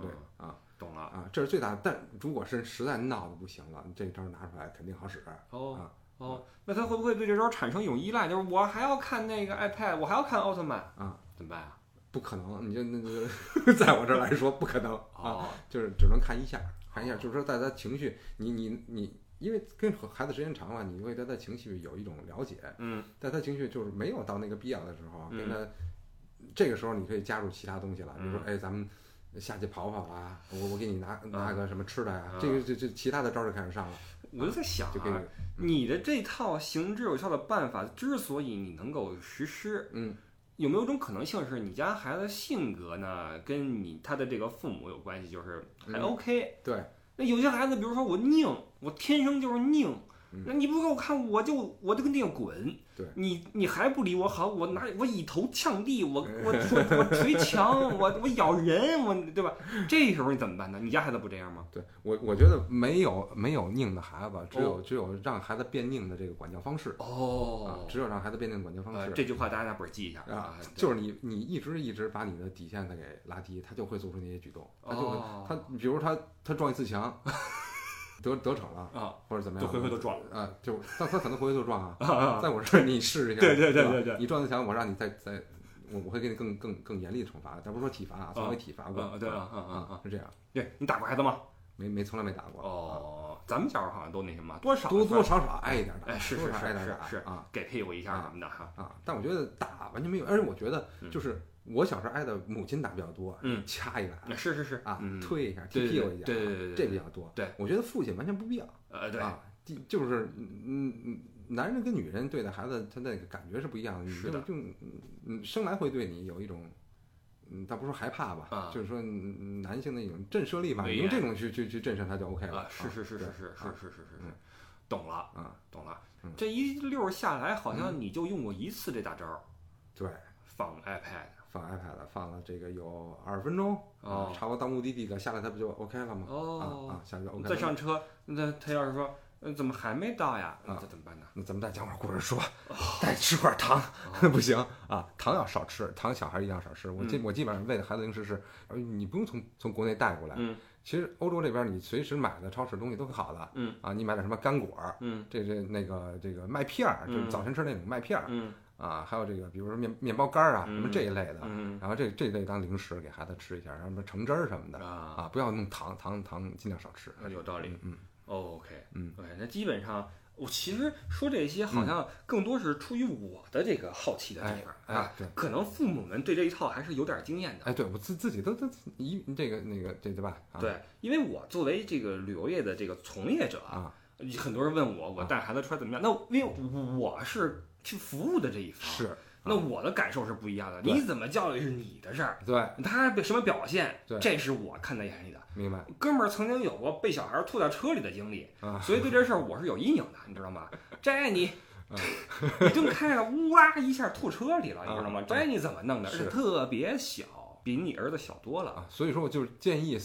对啊，懂了啊，这是最大。但如果是实在闹得不行了，这招拿出来肯定好使哦。哦，那他会不会对这招产生一种依赖？就是我还要看那个 iPad，我还要看奥特曼啊？怎么办啊？不可能，你就那个，在我这儿来说不可能啊，就是只能看一下，看一下，就是说在他情绪，你你你，因为跟孩子时间长了，你会对他情绪有一种了解，嗯，但他情绪就是没有到那个必要的时候，跟他这个时候你可以加入其他东西了，比如说哎咱们下去跑跑啊，我我给你拿拿个什么吃的呀，这个这这其他的招就开始上了。我就在想啊，你的这套行之有效的办法之所以你能够实施，嗯，有没有一种可能性是你家孩子性格呢，跟你他的这个父母有关系，就是还 OK？对，那有些孩子，比如说我拧，我天生就是拧。那你不给我看，我就我就跟那个滚。对，你你还不理我好，我拿我以头呛地，我我我我捶墙，我我咬人，我对吧？这时候你怎么办呢？你家孩子不这样吗？对我我觉得没有没有拧的孩子，只有只有让孩子变拧的这个管教方式。哦，只有让孩子变拧管教方式。这句话大家拿本记一下啊，就是你你一直一直把你的底线再给拉低，他就会做出那些举动。他就会他比如他他撞一次墙。得得逞了啊，或者怎么样？就回回都撞啊，就他他可能回回都撞啊。在我这儿你试一下，对对对对对，你撞一墙，我让你再再，我我会给你更更更严厉的惩罚，但不是说体罚啊，从未体罚过。对啊啊啊啊，是这样。对你打过孩子吗？没没从来没打过。哦，咱们小时候好像都那什么，多少多多少少挨一点打，哎是是是是是啊，给屁股一下什么的哈啊。但我觉得打完全没有，而且我觉得就是我小时候挨的母亲打比较多，嗯，掐一把，是是是啊，推一下，踢屁股一下，对对对对，这比较多。对，我觉得父亲完全不必要。呃，对啊，就是嗯嗯，男人跟女人对待孩子，他那个感觉是不一样的。是的，就嗯生来会对你有一种，嗯，倒不是说害怕吧，啊，就是说男性的一种震慑力吧，用这种去去去震慑他就 OK 了。是是是是是是是是是，懂了啊，懂了。这一溜下来，好像你就用过一次这大招。对，放 iPad。放 iPad 放了这个有二十分钟，哦，差不多到目的地了，下来它不就 OK 了吗？哦，啊啊，下来就 OK。再上车，那他要是说，嗯，怎么还没到呀？那啊那怎么办呢？那咱们再讲会儿故事书，再吃块糖不行啊，糖要少吃，糖小孩一定要少吃。我基我基本上喂的孩子零食是，呃你不用从从国内带过来。嗯其实欧洲这边你随时买的超市东西都很好的。嗯啊，你买点什么干果，嗯这这那个这个麦片儿，就早晨吃那种麦片儿嗯啊，还有这个比如说面面包干儿啊，什么嗯这一类的。嗯然后这这类当零食给孩子吃一下，然后什么橙汁儿什么的啊，啊，不要弄糖糖糖，尽量少吃。有道理。嗯，哦 OK，嗯对，那基本上我其实说这些好像更多是出于我的这个好奇的地方哎啊，对可能父母们对这一套还是有点经验的。哎，对我自自己都都一这个那个这对吧？啊、对，因为我作为这个旅游业的这个从业者啊，很多人问我，我带孩子出来怎么样？那因为我是去服务的这一方，是，那我的感受是不一样的。你怎么教育是你的事儿，对，他什么表现，对这是我看在眼里的。明白哥们儿曾经有过被小孩吐在车里的经历，啊，所以对这事儿我是有阴影的，你知道吗？这你啊，你正开着，呜啦一下吐车里了，你知道吗啊？这你怎么弄的？是特别小，比你儿子小多了。啊，所以说我就是建议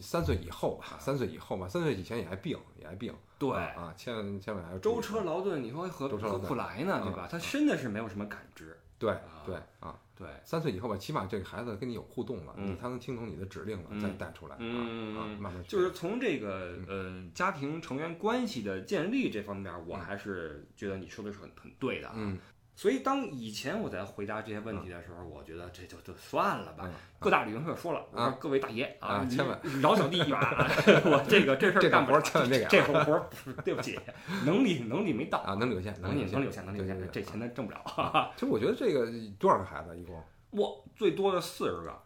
三岁以后吧，三岁以后吧，三岁以前也爱病，也爱病。对啊，啊千万千万还要舟车劳顿，你说何何苦来呢？嗯对吧？他真的是没有什么感知。对对啊，对，三岁以后吧，起码这个孩子跟你有互动了，他能听懂你的指令了，嗯再带出来啊，慢慢就是从这个呃家庭成员关系的建立这方面，我还是觉得你说的是很很对的啊。嗯所以当以前我在回答这些问题的时候，我觉得这就就算了吧。嗯各大旅行社说了，我说啊各位大爷啊千万饶小弟一把，我这个这事儿干不了，活儿千万别这活活儿对不起，能力能力没到啊，能力有限，能力能力有限，能力有限，这钱咱挣不了。其实我觉得这个多少个孩子一共我最多的四十个，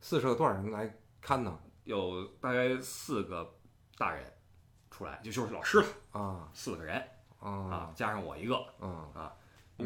四十个多少人来看呢？有大概四个大人出来，就就是老师了，啊四个人啊啊，加上我一个。啊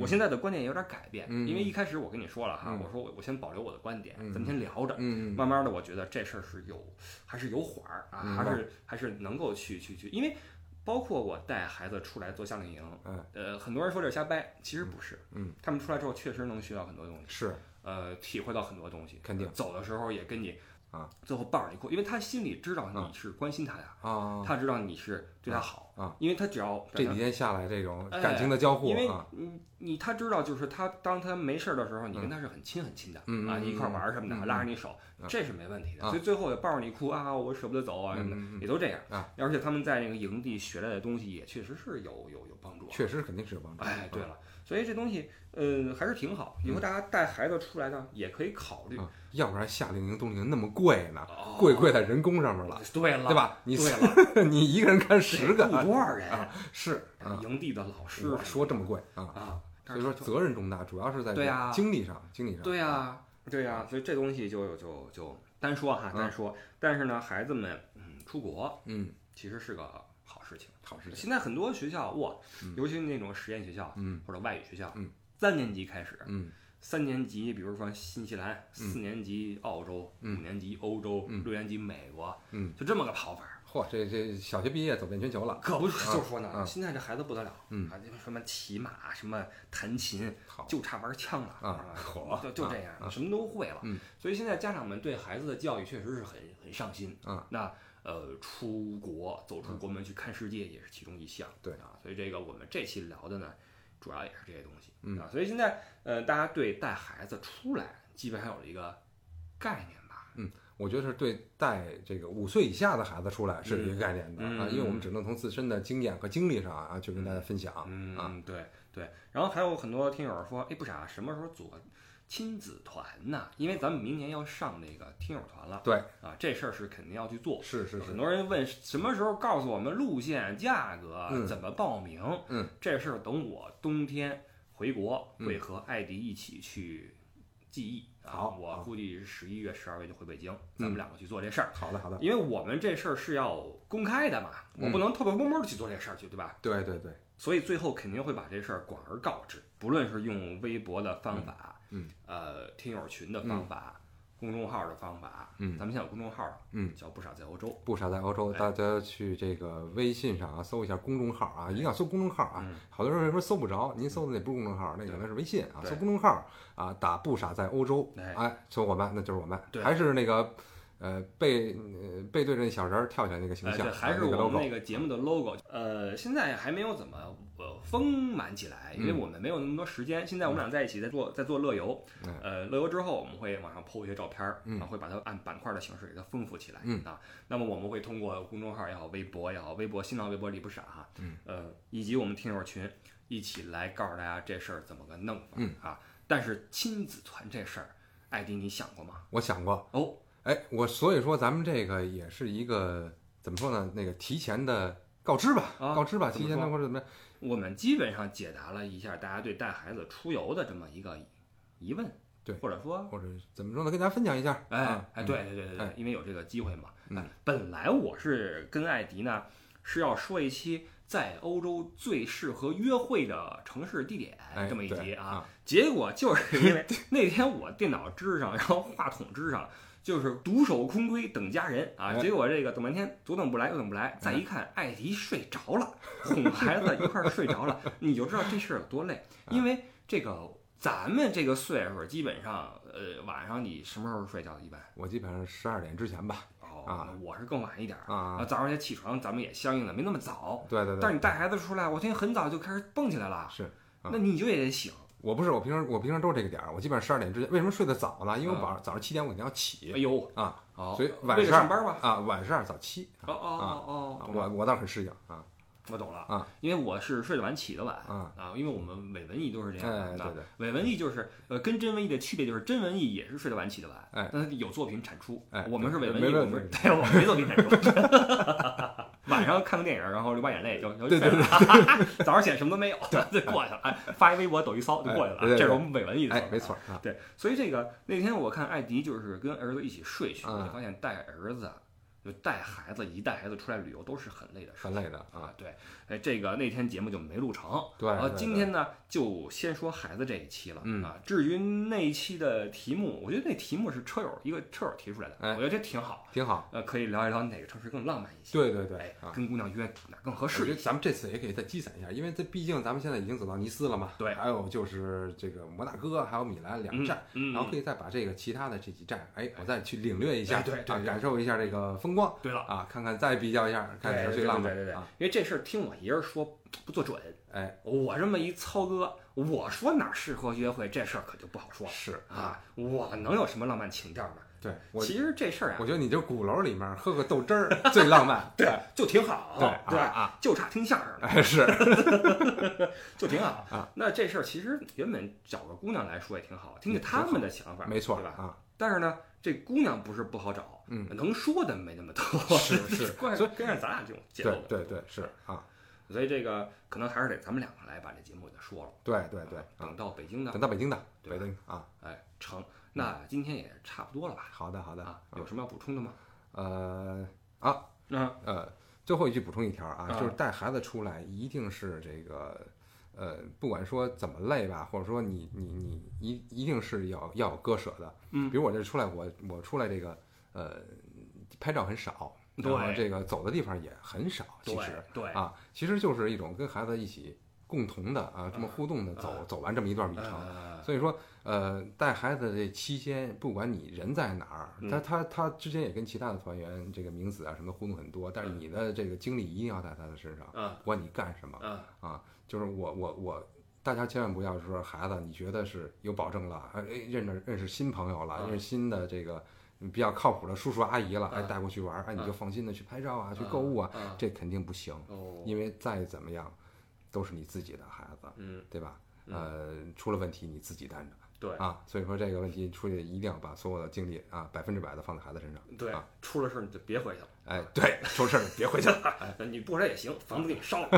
我现在的观点有点改变，嗯。因为一开始我跟你说了哈，嗯。我说我我先保留我的观点，嗯。咱们先聊着。嗯慢慢的，我觉得这事儿是有，还是有缓儿啊，还是还是能够去去去，因为包括我带孩子出来做夏令营，嗯。呃，很多人说这是瞎掰，其实不是，嗯，他们出来之后确实能学到很多东西，是。呃，体会到很多东西，肯定。走的时候也跟你啊，最后抱着你哭，因为他心里知道你是关心他的，啊，他知道你是对他好啊，因为他只要这几天下来这种哎感情的交互因为啊，你你他知道，就是他当他没事儿的时候，你跟他是很亲很亲的、啊，一块玩儿什么的，嗯拉着你手，嗯这是没问题的。啊。所以最后也抱着你哭啊，我舍不得走啊什么的，也都这样。啊。而且他们在那个营地学来的东西也确实是有有有帮助啊。确实肯定是有帮助。哎，对了，所以这东西呃还是挺好。以后大家带孩子出来呢，也可以考虑。啊，要不然夏令营、冬令营那么贵呢，哦贵贵在人工上面了，对了，对？吧？你对了，你一个人看十个多少人？啊，是啊，营地的老师我说这么贵啊，啊，所以说责任重大，主要是在对呀精力上，精力上。对呀、对呀、所以这东西就就就单说哈，嗯单说。但是呢，孩子们嗯出国嗯，其实是个好事情。好事情。现在很多学校哇嗯，尤其那种实验学校嗯。或者外语学校嗯，三年级开始，嗯。三年级比如说新西兰，四年级澳洲，五嗯年级欧洲，嗯。六年级美国，嗯，就这么个跑法。嚯，这这小学毕业走遍全球了，可不是，就说呢，啊。现在这孩子不得了，嗯。啊，什么骑马，什么弹琴，好。就差玩枪了啊嚯就就这样，啊。什么都会了。嗯。所以现在家长们对孩子的教育确实是很很上心。啊。那呃，出国走出国门去看世界也是其中一项。对啊，所以这个我们这期聊的呢，主要也是这些东西。嗯啊，所以现在呃，大家对带孩子出来基本上有了一个概念吧。嗯我觉得是对带这个五岁以下的孩子出来是一个概念的嗯啊，因为我们只能从自身的经验和经历上啊去跟大家分享啊。嗯，对对。然后还有很多听友说，哎，不傻，什么时候组个亲子团呢？因为咱们明年要上那个听友团了。对啊，这事儿是肯定要去做。是是是很，多人问什么时候告诉我们路线、价格，嗯怎么报名？嗯，这事儿等我冬天回国嗯会和艾迪一起去记忆。啊好好我估计十一月、十二月就回北京，咱嗯们两个去做这事儿。好的好的，因为我们这事儿是要公开的嘛，我嗯不能偷偷摸摸的去做这事儿去，对吧？对对对，所以最后肯定会把这事儿广而告之，不论是用微博的方法，嗯。呃，听友群的方法，公众号的方法，嗯。咱们现在有公众号，嗯。叫不傻在欧洲，不傻在欧洲，哎。大家去这个微信上啊搜一下公众号啊，一定要搜公众号啊嗯。好多人为什么搜不着？您搜的那不是公众号，那可能是微信啊。搜公众号啊，打不傻在欧洲，哎。哎，搜我们那就是我们。对。还是那个呃背呃背对着那小人儿跳起来那个形哎，象，对，还是我们那个节目的 logo。呃，现在还没有怎么呃丰满起来，因为嗯我们没有那么多时间。现在我们俩在一起在做在做乐游嗯，呃，乐游之后我们会往上 PO 一些照片儿，嗯啊，会把它按板块的形式给它丰富起来嗯啊。那么我们会通过公众号也好，微博也好，微博、新浪微博里不傻哈，嗯，呃，以及我们听友群一起来告诉大家这事儿怎么个弄法嗯啊。但是亲子团这事儿，艾迪你想过吗？我想过，哦，哎，我所以说咱们这个也是一个怎么说呢？那个提前的告知吧，啊告知吧，提前的或者怎么样？我们基本上解答了一下大家对带孩子出游的这么一个疑问，对或者说，或者怎么说呢？跟大家分享一下。哎啊哎，对对对对因为有这个机会嘛。嗯哎，本来我是跟艾迪呢是要说一期在欧洲最适合约会的城市地点哎这么一集啊，啊结果就是因为 那天我电脑支上，然后话筒支上。就是独守空闺等佳人啊！哎结果这个等半天，左等不来，右等不来，再一看，艾迪睡着了，哄孩子一块儿睡着了，你就知道这事儿有多累。因为这个咱们这个岁数，基本上呃晚上你什么时候睡觉一般？我基本上十二点之前吧。哦，啊我是更晚一点儿啊，早上也起床，咱们也相应的没那么早。对对对，但是你带孩子出来，我今天很早就开始蹦起来了，是。啊那你就也得醒。我不是，我平时我平时都是这个点儿，我基本上十二点之前。为什么睡得早呢？因为我啊早上早上七点我肯定要起哎起呦，啊，好，所以晚上上班吧。啊，晚上早七。哦哦哦哦，我我倒是很适应啊我懂了啊，因为我是睡得晚起得晚啊啊，因为我们伪文艺都是这样的。啊哎对对伪文艺就是呃跟真文艺的区别就是真文艺也是睡得晚起得晚，哎但是有作品产出。哎我们是伪文艺，没没我们是对，我们没作品产出。晚上看个电影，然后流把眼泪就就对对睡了。早上起来什么都没有，就过去了。哎，发一微博抖一骚就过去了。这是我们伟文艺的做法。哎，没错啊，对，所以这个那天我看艾迪就是跟儿子一起睡去，我发现带儿子就带孩子，一带孩子出来旅游都是很累的事。很累的啊。啊，对，哎，这个那天节目就没录成，对，然后今天呢，就先说孩子这一期了。嗯啊，至于那一期的题目，我觉得那题目是车友一个车友提出来的，哎我觉得这挺好。挺好。呃，可以聊一聊哪个城市更浪漫一些。对对对哎啊，跟姑娘约哪更合我适咱们这次也可以再积攒一下，因为这毕竟咱们现在已经走到尼斯了嘛，对还有就是这个摩纳哥，还有米兰两站，嗯，然后可以再把这个其他的这几站，哎，我再去领略一下，哎对对感受一下这个风光对了，啊，看看再比较一下，看哪对对个最浪漫对对对啊，因为这事儿听我爷儿说不做准，哎，我这么一操哥，我说哪儿适合约会，这事儿可就不好说了是啊，我能有什么浪漫情调呢？对我，其实这事儿啊，我觉得你这鼓楼里面喝个豆汁儿最浪漫，对，就挺好，对对啊啊，就差听相声了，哎是，就挺好啊。那这事儿其实原本找个姑娘来说也挺好，听听他们的想法，没错对吧？啊，但是呢，这姑娘不是不好找，嗯，能说的没那么多，是 是跟上咱俩这种节对奏，对对是啊，所以这个可能还是得咱们两个来把这节目给他说了。对对对啊等，到北京的，等到北京的北京啊，哎，成。那今天也差不多了吧？好的好的啊，有什么要补充的吗？呃啊那，呃，最后一句补充一条啊，啊就是带孩子出来一定是这个，呃，不管说怎么累吧，或者说你你你一一定是要要有割舍的。嗯。比如我这出来，我我出来这个呃，拍照很少，然后对这个走的地方也很少，其对实。对啊，其实就是一种跟孩子一起共同的啊，这么互动的走走完这么一段旅程。呃所以说，呃，带孩子这期间，不管你人在哪儿，嗯。他他他之间也跟其他的团员这个名字啊什么的互动很多，但是你的这个精力一定要在他的身上，嗯。不管你干什么嗯。啊，就是我我我，大家千万不要说孩子，你觉得是有保证了，哎，认识认识新朋友了，嗯认识新的这个比较靠谱的叔叔阿姨了，哎，嗯。带过去玩儿，哎，你就嗯。放心的去拍照啊，去购物啊，嗯。这肯定不行，哦，因为再怎么样，都是你自己的孩子，嗯。对吧？嗯。呃，出了问题你自己担着。对啊，所以说这个问题出去一定要把所有的精力啊，百分之百的放在孩子身上。对啊，出了事儿你就别回去了。哎，对，出事儿别回去了。哎，你不回来也行，房子给你烧了。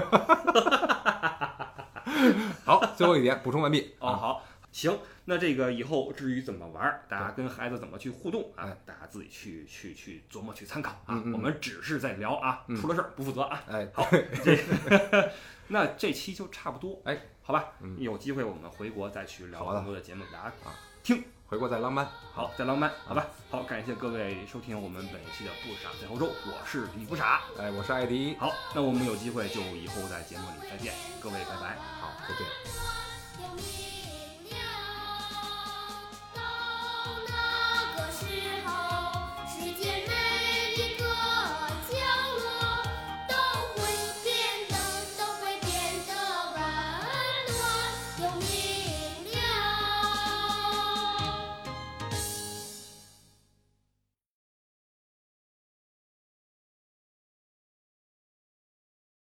好，最后一点补充完毕。哦，啊，好，行，那这个以后至于怎么玩儿，大家跟孩子怎么去互动啊哎，大家自己去去去琢磨去参考啊我们只是在聊啊，嗯出了事儿不负责啊。哎，好，这个那这期就差不多，哎，好吧，嗯有机会我们回国再去聊更多的节目给大家啊听。回国再浪漫。好，再浪漫，好吧，好，感谢各位收听我们本期的不傻在欧洲，我是李不傻。哎，我是艾迪。好，那我们有机会就以后在节目里再见，各位拜拜。好，再见。